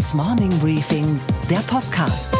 Handelsblatts Morning Briefing, der Podcast.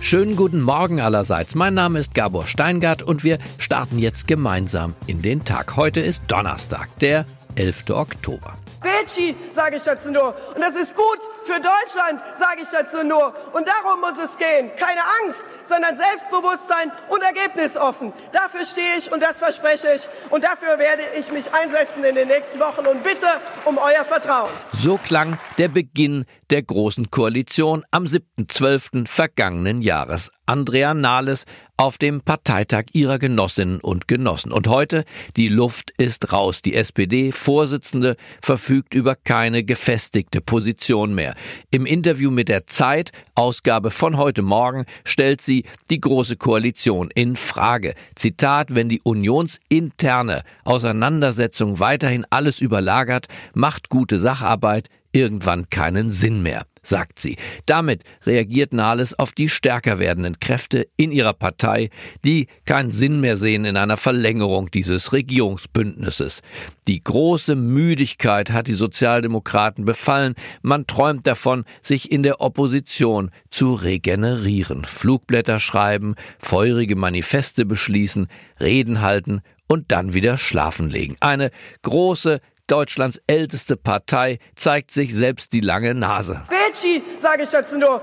Schönen guten Morgen allerseits. Mein Name ist Gabor Steingart und wir starten jetzt gemeinsam in den Tag. Heute ist Donnerstag, der 11. Oktober. Betschi, sage ich dazu nur. Und das ist gut für Deutschland, sage ich dazu nur. Und darum muss es gehen. Keine Angst, sondern Selbstbewusstsein und ergebnisoffen. Dafür stehe ich und das verspreche ich. Und dafür werde ich mich einsetzen in den nächsten Wochen und bitte um euer Vertrauen. So klang der Beginn der Großen Koalition am 7.12. vergangenen Jahres. Andrea Nahles auf dem Parteitag ihrer Genossinnen und Genossen. Und heute, die Luft ist raus. Die SPD-Vorsitzende verfügt über keine gefestigte Position mehr. Im Interview mit der Zeit, Ausgabe von heute Morgen, stellt sie die Große Koalition in Frage. Zitat, wenn die unionsinterne Auseinandersetzung weiterhin alles überlagert, macht gute Sacharbeit irgendwann keinen Sinn mehr sagt sie. Damit reagiert Nahles auf die stärker werdenden Kräfte in ihrer Partei, die keinen Sinn mehr sehen in einer Verlängerung dieses Regierungsbündnisses. Die große Müdigkeit hat die Sozialdemokraten befallen. Man träumt davon, sich in der Opposition zu regenerieren. Flugblätter schreiben, feurige Manifeste beschließen, Reden halten und dann wieder schlafen legen. Eine große Deutschlands älteste Partei, zeigt sich selbst die lange Nase. Betschi, sage ich dazu nur.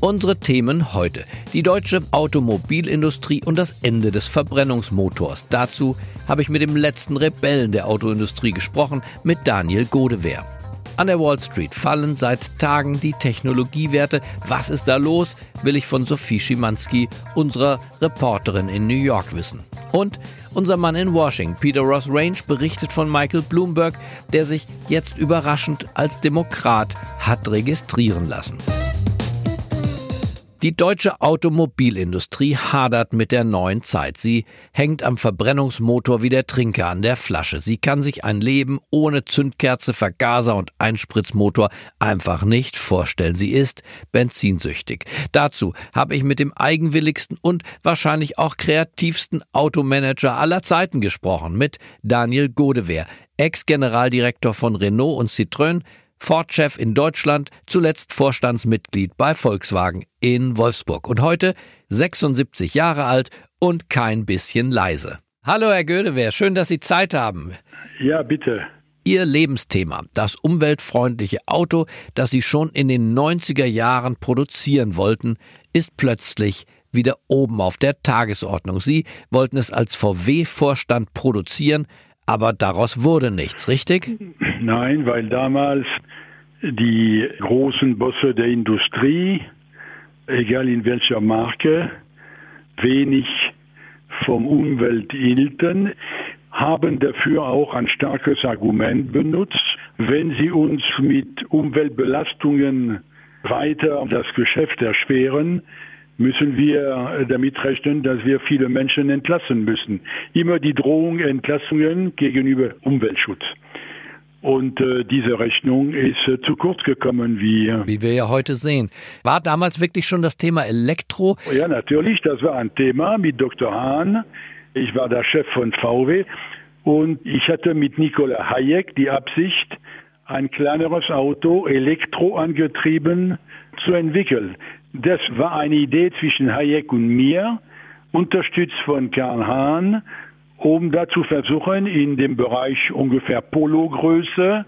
Unsere Themen heute. Die deutsche Automobilindustrie und das Ende des Verbrennungsmotors. Dazu habe ich mit dem letzten Rebellen der Autoindustrie gesprochen, mit Daniel Godewehr. An der Wall Street fallen seit Tagen die Technologiewerte. Was ist da los? Will ich von Sophie Schimanski, unserer Reporterin in New York, wissen. Und unser Mann in Washington, Peter Ross Range, berichtet von Michael Bloomberg, der sich jetzt überraschend als Demokrat hat registrieren lassen. Die deutsche Automobilindustrie hadert mit der neuen Zeit. Sie hängt am Verbrennungsmotor wie der Trinker an der Flasche. Sie kann sich ein Leben ohne Zündkerze, Vergaser und Einspritzmotor einfach nicht vorstellen. Sie ist benzinsüchtig. Dazu habe ich mit dem eigenwilligsten und wahrscheinlich auch kreativsten Automanager aller Zeiten gesprochen, mit Daniel Godewehr, Ex-Generaldirektor von Renault und Citroën, Ford-Chef in Deutschland, zuletzt Vorstandsmitglied bei Volkswagen in Wolfsburg und heute 76 Jahre alt und kein bisschen leise. Hallo Herr Gödewehr, schön, dass Sie Zeit haben. Ja, bitte. Ihr Lebensthema, das umweltfreundliche Auto, das Sie schon in den 90er Jahren produzieren wollten, ist plötzlich wieder oben auf der Tagesordnung. Sie wollten es als VW-Vorstand produzieren, aber daraus wurde nichts, richtig? Nein, weil damals die großen Bosse der Industrie, egal in welcher Marke, wenig vom Umwelt hielten, haben dafür auch ein starkes Argument benutzt. Wenn sie uns mit Umweltbelastungen weiter das Geschäft erschweren, müssen wir damit rechnen, dass wir viele Menschen entlassen müssen. Immer die Drohung Entlassungen gegenüber Umweltschutz. Und äh, diese Rechnung ist äh, zu kurz gekommen, wie, wie wir ja heute sehen. War damals wirklich schon das Thema Elektro? Ja, natürlich, das war ein Thema mit Dr. Hahn. Ich war der Chef von VW und ich hatte mit Nikola Hayek die Absicht, ein kleineres Auto elektroangetrieben zu entwickeln. Das war eine Idee zwischen Hayek und mir, unterstützt von Karl Hahn, um da zu versuchen, in dem Bereich ungefähr Polo-Größe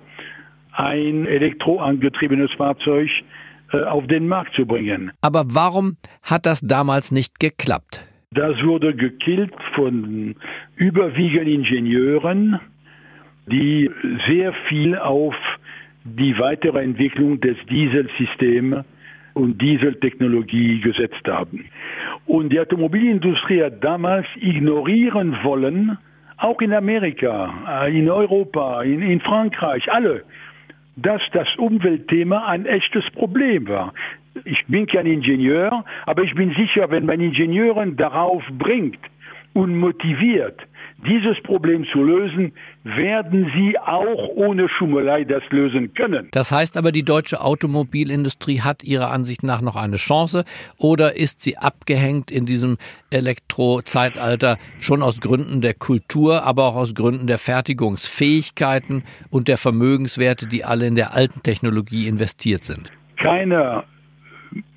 ein elektroangetriebenes Fahrzeug äh, auf den Markt zu bringen. Aber warum hat das damals nicht geklappt? Das wurde gekillt von überwiegend Ingenieuren, die sehr viel auf die weitere Entwicklung des Dieselsystems und Dieseltechnologie gesetzt haben. Und die Automobilindustrie hat damals ignorieren wollen, auch in Amerika, äh, in Europa, in, in Frankreich, alle, dass das Umweltthema ein echtes Problem war. Ich bin kein Ingenieur, aber ich bin sicher, wenn man Ingenieuren darauf bringt und motiviert, dieses Problem zu lösen, werden sie auch ohne Schummelei das lösen können. Das heißt aber, die deutsche Automobilindustrie hat ihrer Ansicht nach noch eine Chance oder ist sie abgehängt in diesem Elektrozeitalter schon aus Gründen der Kultur, aber auch aus Gründen der Fertigungsfähigkeiten und der Vermögenswerte, die alle in der alten Technologie investiert sind? Keiner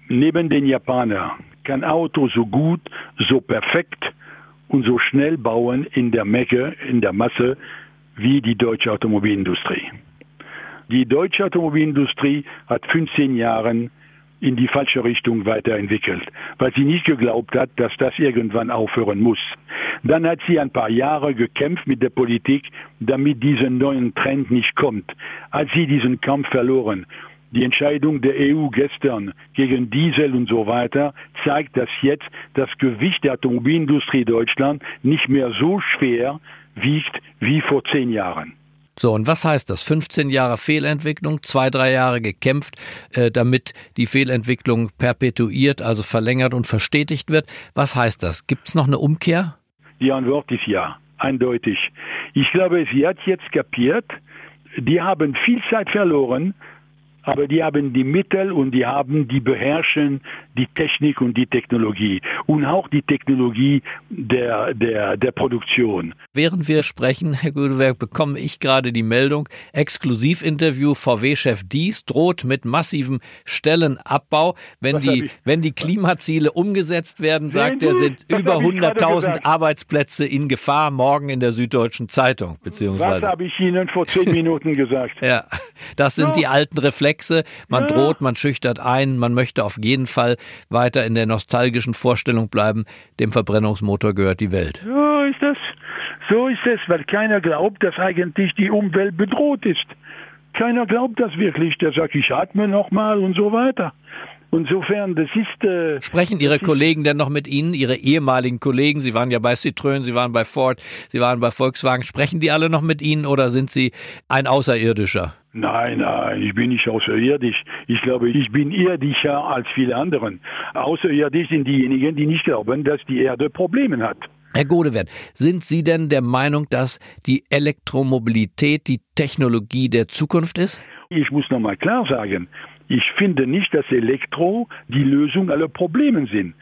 neben den Japanern kann Auto so gut, so perfekt und so schnell bauen in der Menge, in der Masse wie die deutsche Automobilindustrie. Die deutsche Automobilindustrie hat 15 Jahre in die falsche Richtung weiterentwickelt, weil sie nicht geglaubt hat, dass das irgendwann aufhören muss. Dann hat sie ein paar Jahre gekämpft mit der Politik, damit dieser neuen Trend nicht kommt. Als sie diesen Kampf verloren die Entscheidung der EU gestern gegen Diesel und so weiter zeigt, dass jetzt das Gewicht der Automobilindustrie Deutschland nicht mehr so schwer wiegt wie vor zehn Jahren. So, und was heißt das? 15 Jahre Fehlentwicklung, zwei, drei Jahre gekämpft, äh, damit die Fehlentwicklung perpetuiert, also verlängert und verstetigt wird. Was heißt das? Gibt es noch eine Umkehr? Die Antwort ist ja, eindeutig. Ich glaube, sie hat jetzt kapiert, die haben viel Zeit verloren, aber die haben die Mittel und die haben, die beherrschen die Technik und die Technologie und auch die Technologie der, der, der Produktion. Während wir sprechen, Herr Gudewerk, bekomme ich gerade die Meldung, Exklusivinterview VW-Chef Dies droht mit massivem Stellenabbau. Wenn die, wenn die Klimaziele umgesetzt werden, sagt er, sind über 100.000 Arbeitsplätze in Gefahr morgen in der Süddeutschen Zeitung. Beziehungsweise. Was habe ich Ihnen vor zehn Minuten gesagt? ja, das sind ja. die alten Reflexe. Man ja. droht, man schüchtert ein, man möchte auf jeden Fall weiter in der nostalgischen Vorstellung bleiben, dem Verbrennungsmotor gehört die Welt. So ist das. So ist es, weil keiner glaubt, dass eigentlich die Umwelt bedroht ist. Keiner glaubt das wirklich. Der sagt, ich atme noch mal und so weiter. Insofern, das ist. Äh, Sprechen Ihre Kollegen denn noch mit Ihnen, Ihre ehemaligen Kollegen? Sie waren ja bei Citroën, Sie waren bei Ford, Sie waren bei Volkswagen. Sprechen die alle noch mit Ihnen oder sind Sie ein Außerirdischer? Nein, nein, ich bin nicht außerirdisch. Ich glaube, ich bin irdischer als viele anderen. Außerirdisch sind diejenigen, die nicht glauben, dass die Erde Probleme hat. Herr Godewert, sind Sie denn der Meinung, dass die Elektromobilität die Technologie der Zukunft ist? Ich muss noch mal klar sagen, ich finde nicht, dass Elektro die Lösung aller Probleme sind.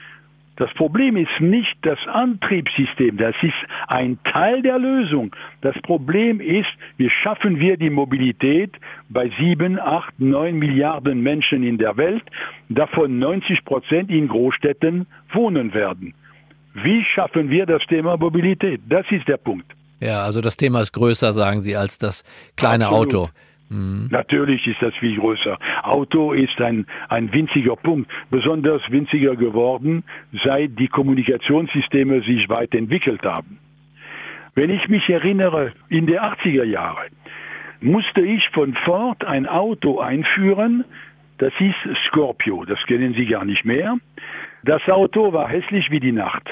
Das Problem ist nicht das Antriebssystem, das ist ein Teil der Lösung. Das Problem ist, wie schaffen wir die Mobilität bei sieben, acht, neun Milliarden Menschen in der Welt, davon 90 Prozent in Großstädten wohnen werden. Wie schaffen wir das Thema Mobilität? Das ist der Punkt. Ja, also das Thema ist größer, sagen Sie, als das kleine Absolut. Auto. Natürlich ist das viel größer. Auto ist ein, ein winziger Punkt, besonders winziger geworden, seit die Kommunikationssysteme sich weit entwickelt haben. Wenn ich mich erinnere, in den 80er Jahren musste ich von Ford ein Auto einführen, das hieß Scorpio, das kennen Sie gar nicht mehr. Das Auto war hässlich wie die Nacht.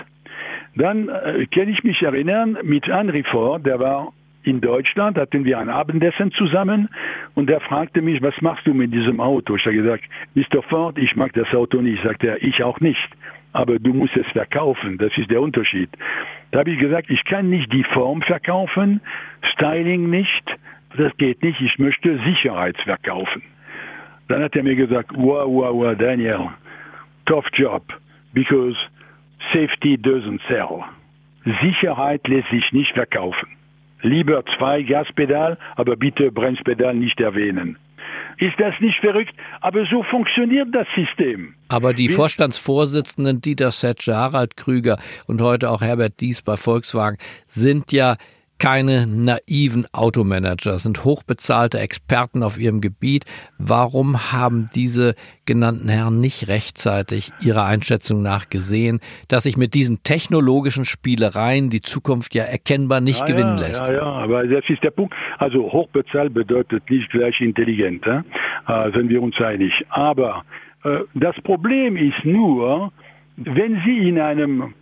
Dann äh, kann ich mich erinnern mit Henry Ford, der war in Deutschland, hatten wir ein Abendessen zusammen und er fragte mich, was machst du mit diesem Auto? Ich habe gesagt, Mr. Ford, ich mag das Auto nicht. Sagt er, ich auch nicht. Aber du musst es verkaufen, das ist der Unterschied. Da habe ich gesagt, ich kann nicht die Form verkaufen, Styling nicht, das geht nicht, ich möchte Sicherheit verkaufen. Dann hat er mir gesagt, wow, wow, wow, Daniel, tough job, because safety doesn't sell. Sicherheit lässt sich nicht verkaufen. Lieber zwei Gaspedal, aber bitte Bremspedal nicht erwähnen. Ist das nicht verrückt? Aber so funktioniert das System. Aber die Vorstandsvorsitzenden Dieter Setsche, Harald Krüger und heute auch Herbert Dies bei Volkswagen sind ja keine naiven Automanager, sind hochbezahlte Experten auf ihrem Gebiet. Warum haben diese genannten Herren nicht rechtzeitig ihrer Einschätzung nach gesehen, dass sich mit diesen technologischen Spielereien die Zukunft ja erkennbar nicht ja, gewinnen lässt? Ja, ja, aber das ist der Punkt. Also hochbezahlt bedeutet nicht gleich intelligent, äh? sind wir uns einig. Aber äh, das Problem ist nur, wenn Sie in einem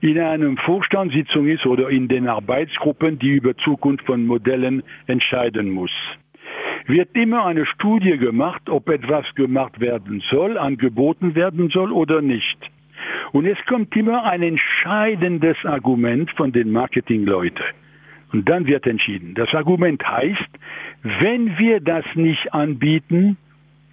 in einer Vorstandssitzung ist oder in den Arbeitsgruppen, die über Zukunft von Modellen entscheiden muss. Wird immer eine Studie gemacht, ob etwas gemacht werden soll, angeboten werden soll oder nicht. Und es kommt immer ein entscheidendes Argument von den Marketingleuten. Und dann wird entschieden. Das Argument heißt, wenn wir das nicht anbieten,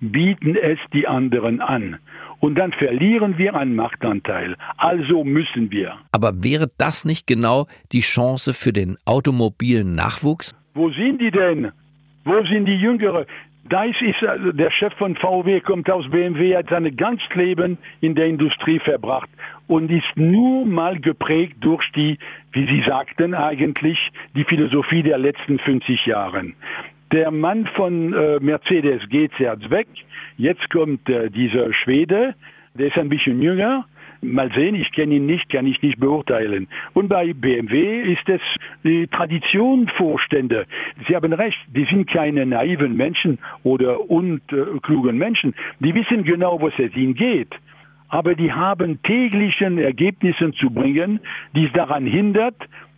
bieten es die anderen an. Und dann verlieren wir einen Marktanteil. Also müssen wir. Aber wäre das nicht genau die Chance für den automobilen Nachwuchs? Wo sind die denn? Wo sind die Jüngere? Dice ist also der Chef von VW, kommt aus BMW, hat sein ganzes Leben in der Industrie verbracht und ist nur mal geprägt durch die, wie Sie sagten eigentlich, die Philosophie der letzten 50 Jahre. Der Mann von äh, Mercedes geht jetzt weg. Jetzt kommt äh, dieser Schwede, der ist ein bisschen jünger, Mal sehen, ich kenne ihn nicht, kann ich nicht beurteilen. Und bei BMW ist es die Traditionvorstände. Sie haben recht, die sind keine naiven Menschen oder unklugen Menschen. Die wissen genau, was es ihnen geht. Aber die haben täglichen Ergebnisse zu bringen, die es daran hindert,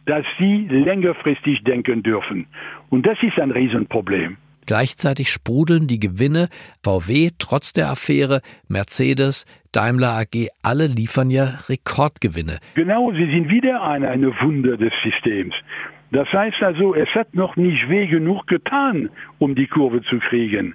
dass sie längerfristig denken dürfen. Und das ist ein Riesenproblem. Gleichzeitig sprudeln die Gewinne. VW trotz der Affäre, Mercedes, Daimler AG, alle liefern ja Rekordgewinne. Genau, sie sind wieder eine, eine Wunder des Systems. Das heißt also, es hat noch nicht weh genug getan, um die Kurve zu kriegen.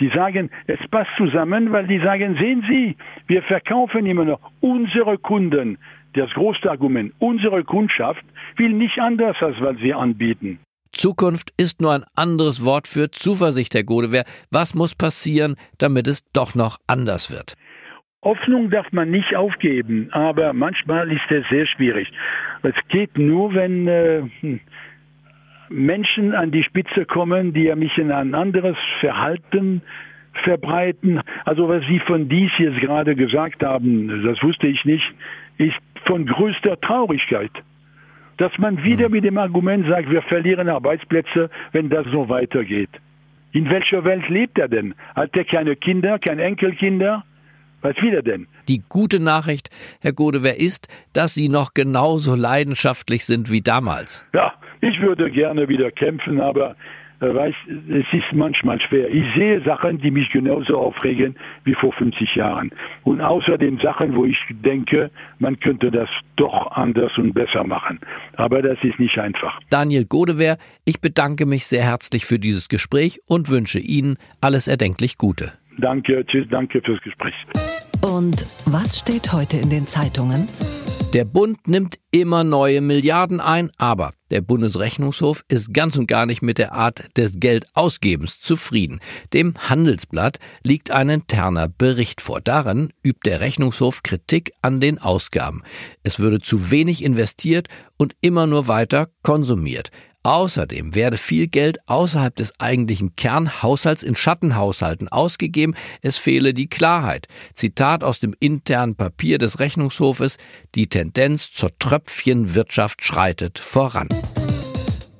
Die sagen, es passt zusammen, weil die sagen, sehen Sie, wir verkaufen immer noch unsere Kunden. Das große Argument, unsere Kundschaft will nicht anders, als was wir anbieten. Zukunft ist nur ein anderes Wort für Zuversicht, Herr Godewehr. Was muss passieren, damit es doch noch anders wird? Hoffnung darf man nicht aufgeben, aber manchmal ist es sehr schwierig. Es geht nur, wenn äh, hm, Menschen an die Spitze kommen, die ja mich in ein anderes Verhalten verbreiten. Also was Sie von dies jetzt gerade gesagt haben, das wusste ich nicht, ist von größter Traurigkeit dass man wieder hm. mit dem Argument sagt, wir verlieren Arbeitsplätze, wenn das so weitergeht. In welcher Welt lebt er denn? Hat er keine Kinder, keine Enkelkinder? Was will er denn? Die gute Nachricht, Herr Godewer, ist, dass Sie noch genauso leidenschaftlich sind wie damals. Ja, ich würde gerne wieder kämpfen, aber weiß, es ist manchmal schwer. Ich sehe Sachen, die mich genauso aufregen wie vor 50 Jahren. Und außerdem Sachen, wo ich denke, man könnte das doch anders und besser machen. Aber das ist nicht einfach. Daniel Godewehr, ich bedanke mich sehr herzlich für dieses Gespräch und wünsche Ihnen alles erdenklich Gute. Danke, tschüss, danke fürs Gespräch. Und was steht heute in den Zeitungen? Der Bund nimmt immer neue Milliarden ein, aber der Bundesrechnungshof ist ganz und gar nicht mit der Art des Geldausgebens zufrieden. Dem Handelsblatt liegt ein interner Bericht vor. Darin übt der Rechnungshof Kritik an den Ausgaben. Es würde zu wenig investiert und immer nur weiter konsumiert. Außerdem werde viel Geld außerhalb des eigentlichen Kernhaushalts in Schattenhaushalten ausgegeben, es fehle die Klarheit. Zitat aus dem internen Papier des Rechnungshofes, die Tendenz zur Tröpfchenwirtschaft schreitet voran.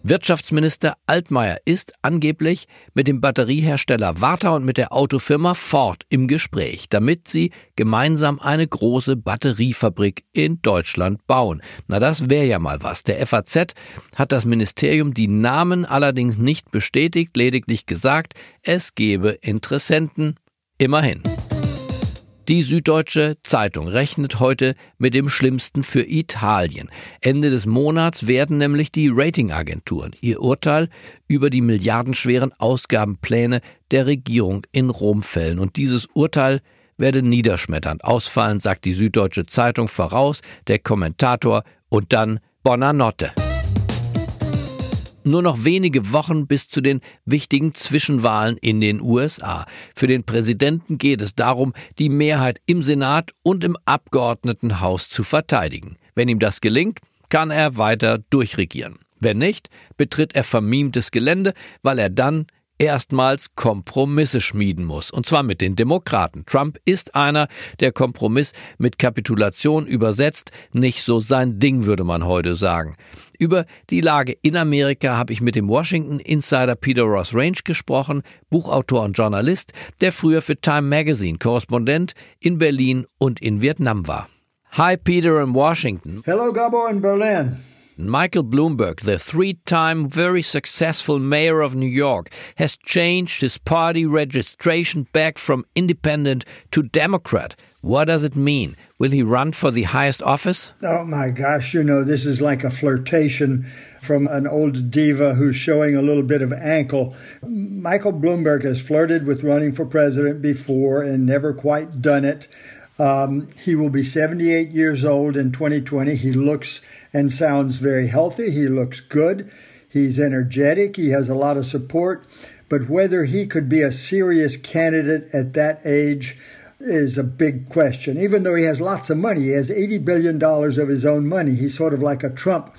Wirtschaftsminister Altmaier ist angeblich mit dem Batteriehersteller Warta und mit der Autofirma Ford im Gespräch, damit sie gemeinsam eine große Batteriefabrik in Deutschland bauen. Na, das wäre ja mal was. Der FAZ hat das Ministerium die Namen allerdings nicht bestätigt, lediglich gesagt, es gebe Interessenten. Immerhin. Die Süddeutsche Zeitung rechnet heute mit dem Schlimmsten für Italien. Ende des Monats werden nämlich die Ratingagenturen ihr Urteil über die milliardenschweren Ausgabenpläne der Regierung in Rom fällen. Und dieses Urteil werde niederschmetternd ausfallen, sagt die Süddeutsche Zeitung voraus, der Kommentator und dann Bonanotte nur noch wenige Wochen bis zu den wichtigen Zwischenwahlen in den USA. Für den Präsidenten geht es darum, die Mehrheit im Senat und im Abgeordnetenhaus zu verteidigen. Wenn ihm das gelingt, kann er weiter durchregieren. Wenn nicht, betritt er vermiemtes Gelände, weil er dann erstmals Kompromisse schmieden muss. Und zwar mit den Demokraten. Trump ist einer, der Kompromiss mit Kapitulation übersetzt. Nicht so sein Ding, würde man heute sagen. Über die Lage in Amerika habe ich mit dem Washington Insider Peter Ross Range gesprochen, Buchautor und Journalist, der früher für Time Magazine Korrespondent in Berlin und in Vietnam war. Hi Peter in Washington. Hello Gabor in Berlin. Michael Bloomberg, the three-time very successful mayor of New York, has changed his party registration back from independent to Democrat. What does it mean? Will he run for the highest office? Oh my gosh, you know, this is like a flirtation from an old diva who's showing a little bit of ankle. Michael Bloomberg has flirted with running for president before and never quite done it. Um, he will be 78 years old in 2020. He looks and sounds very healthy. He looks good. He's energetic. He has a lot of support. But whether he could be a serious candidate at that age is a big question. Even though he has lots of money, he has $80 billion of his own money. He's sort of like a Trump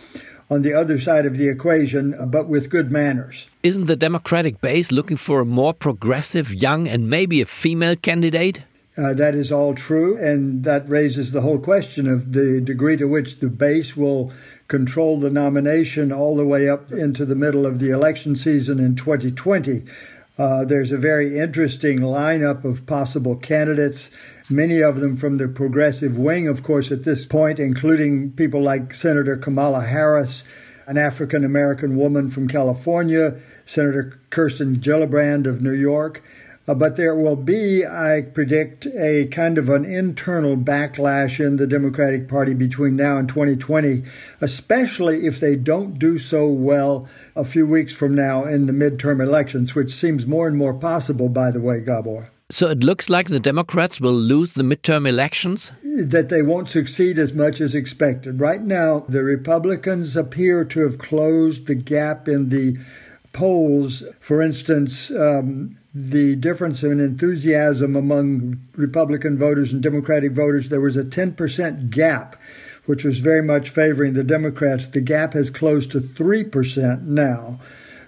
on the other side of the equation, but with good manners. Isn't the Democratic base looking for a more progressive, young, and maybe a female candidate? Uh, that is all true, and that raises the whole question of the degree to which the base will control the nomination all the way up into the middle of the election season in 2020. Uh, there's a very interesting lineup of possible candidates, many of them from the progressive wing, of course, at this point, including people like Senator Kamala Harris, an African American woman from California, Senator Kirsten Gillibrand of New York. Uh, but there will be, I predict, a kind of an internal backlash in the Democratic Party between now and 2020, especially if they don't do so well a few weeks from now in the midterm elections, which seems more and more possible, by the way, Gabor. So it looks like the Democrats will lose the midterm elections? That they won't succeed as much as expected. Right now, the Republicans appear to have closed the gap in the polls, for instance, um, the difference in enthusiasm among Republican voters and Democratic voters, there was a 10% gap, which was very much favoring the Democrats. The gap has closed to 3% now.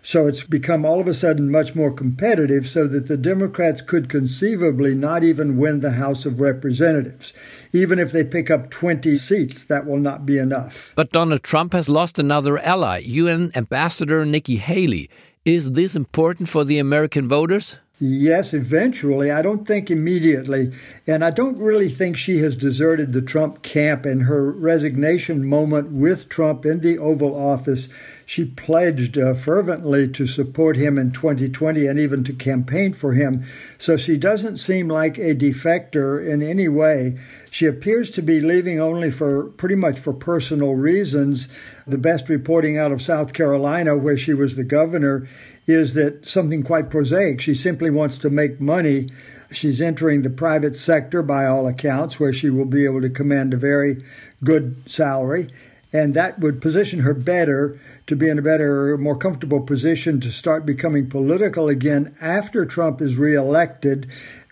So it's become all of a sudden much more competitive so that the Democrats could conceivably not even win the House of Representatives. Even if they pick up 20 seats, that will not be enough. But Donald Trump has lost another ally, UN Ambassador Nikki Haley. Is this important for the American voters? Yes, eventually. I don't think immediately. And I don't really think she has deserted the Trump camp in her resignation moment with Trump in the Oval Office. She pledged uh, fervently to support him in 2020 and even to campaign for him. So she doesn't seem like a defector in any way. She appears to be leaving only for pretty much for personal reasons. The best reporting out of South Carolina, where she was the governor, is that something quite prosaic. She simply wants to make money. She's entering the private sector by all accounts, where she will be able to command a very good salary. And that would position her better to be in a better, more comfortable position to start becoming political again after Trump is reelected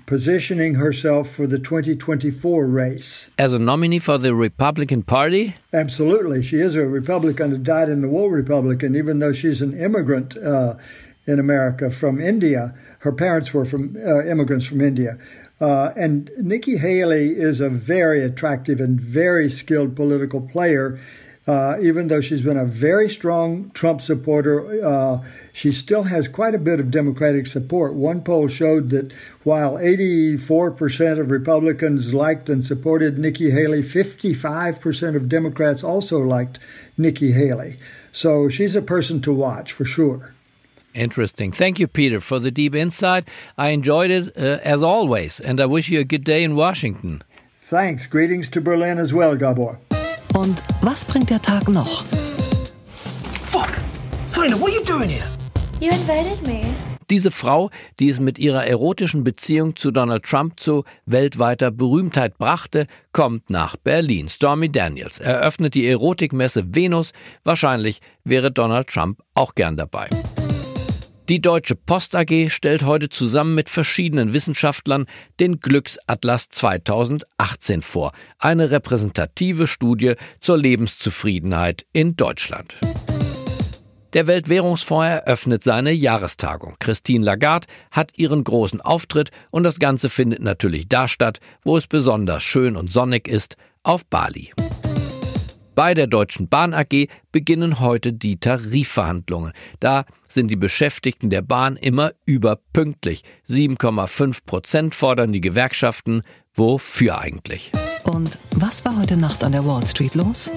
positioning herself for the 2024 race. As a nominee for the Republican Party? Absolutely. She is a Republican, a dyed in the wool Republican, even though she's an immigrant uh, in America from India. Her parents were from uh, immigrants from India. Uh, and Nikki Haley is a very attractive and very skilled political player. Uh, even though she's been a very strong Trump supporter, uh, she still has quite a bit of Democratic support. One poll showed that while 84% of Republicans liked and supported Nikki Haley, 55% of Democrats also liked Nikki Haley. So she's a person to watch for sure. Interesting. Thank you, Peter, for the deep insight. I enjoyed it uh, as always, and I wish you a good day in Washington. Thanks. Greetings to Berlin as well, Gabor. Und was bringt der Tag noch? Fuck! Selena, what are you doing here? You invited me. Diese Frau, die es mit ihrer erotischen Beziehung zu Donald Trump zu weltweiter Berühmtheit brachte, kommt nach Berlin. Stormy Daniels eröffnet die Erotikmesse Venus. Wahrscheinlich wäre Donald Trump auch gern dabei. Die Deutsche Post AG stellt heute zusammen mit verschiedenen Wissenschaftlern den Glücksatlas 2018 vor, eine repräsentative Studie zur Lebenszufriedenheit in Deutschland. Der Weltwährungsfonds eröffnet seine Jahrestagung. Christine Lagarde hat ihren großen Auftritt und das Ganze findet natürlich da statt, wo es besonders schön und sonnig ist, auf Bali. Bei der Deutschen Bahn AG beginnen heute die Tarifverhandlungen. Da sind die Beschäftigten der Bahn immer überpünktlich. 7,5 Prozent fordern die Gewerkschaften. Wofür eigentlich? Und was war heute Nacht an der Wall Street los?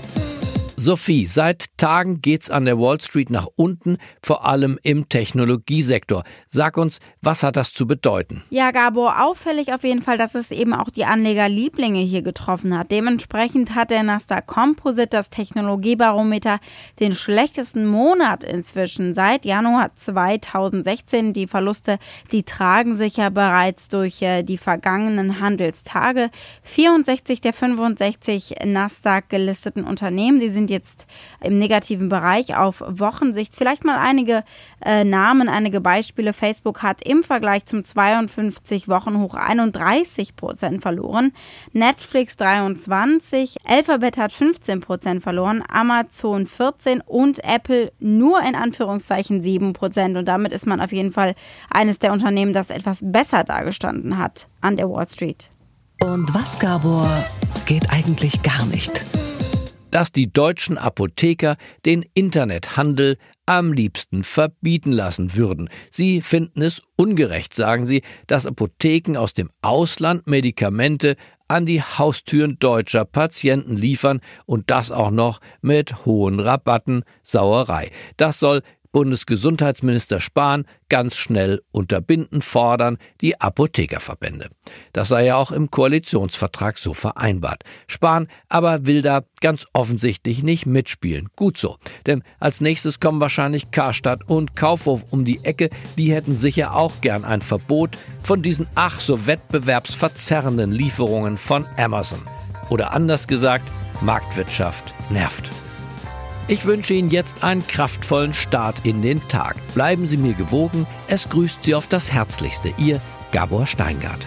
Sophie, seit Tagen geht's an der Wall Street nach unten, vor allem im Technologiesektor. Sag uns, was hat das zu bedeuten? Ja, Gabor, auffällig auf jeden Fall, dass es eben auch die Anlegerlieblinge hier getroffen hat. Dementsprechend hat der Nasdaq Composite, das Technologiebarometer, den schlechtesten Monat inzwischen seit Januar 2016. Die Verluste, die tragen sich ja bereits durch äh, die vergangenen Handelstage. 64 der 65 Nasdaq gelisteten Unternehmen, die sind jetzt im negativen Bereich auf Wochensicht. Vielleicht mal einige äh, Namen, einige Beispiele. Facebook hat im Vergleich zum 52 Wochen hoch 31 Prozent verloren. Netflix 23, Alphabet hat 15 Prozent verloren, Amazon 14% und Apple nur in Anführungszeichen 7 Prozent. Und damit ist man auf jeden Fall eines der Unternehmen, das etwas besser dargestanden hat an der Wall Street. Und was, Gabor, geht eigentlich gar nicht? Dass die deutschen Apotheker den Internethandel am liebsten verbieten lassen würden. Sie finden es ungerecht, sagen sie, dass Apotheken aus dem Ausland Medikamente an die Haustüren deutscher Patienten liefern und das auch noch mit hohen Rabatten, Sauerei. Das soll Bundesgesundheitsminister Spahn ganz schnell unterbinden fordern die Apothekerverbände. Das sei ja auch im Koalitionsvertrag so vereinbart. Spahn aber will da ganz offensichtlich nicht mitspielen. Gut so. Denn als nächstes kommen wahrscheinlich Karstadt und Kaufhof um die Ecke. Die hätten sicher auch gern ein Verbot von diesen ach so wettbewerbsverzerrenden Lieferungen von Amazon. Oder anders gesagt, Marktwirtschaft nervt. Ich wünsche Ihnen jetzt einen kraftvollen Start in den Tag. Bleiben Sie mir gewogen. Es grüßt Sie auf das Herzlichste. Ihr Gabor Steingart.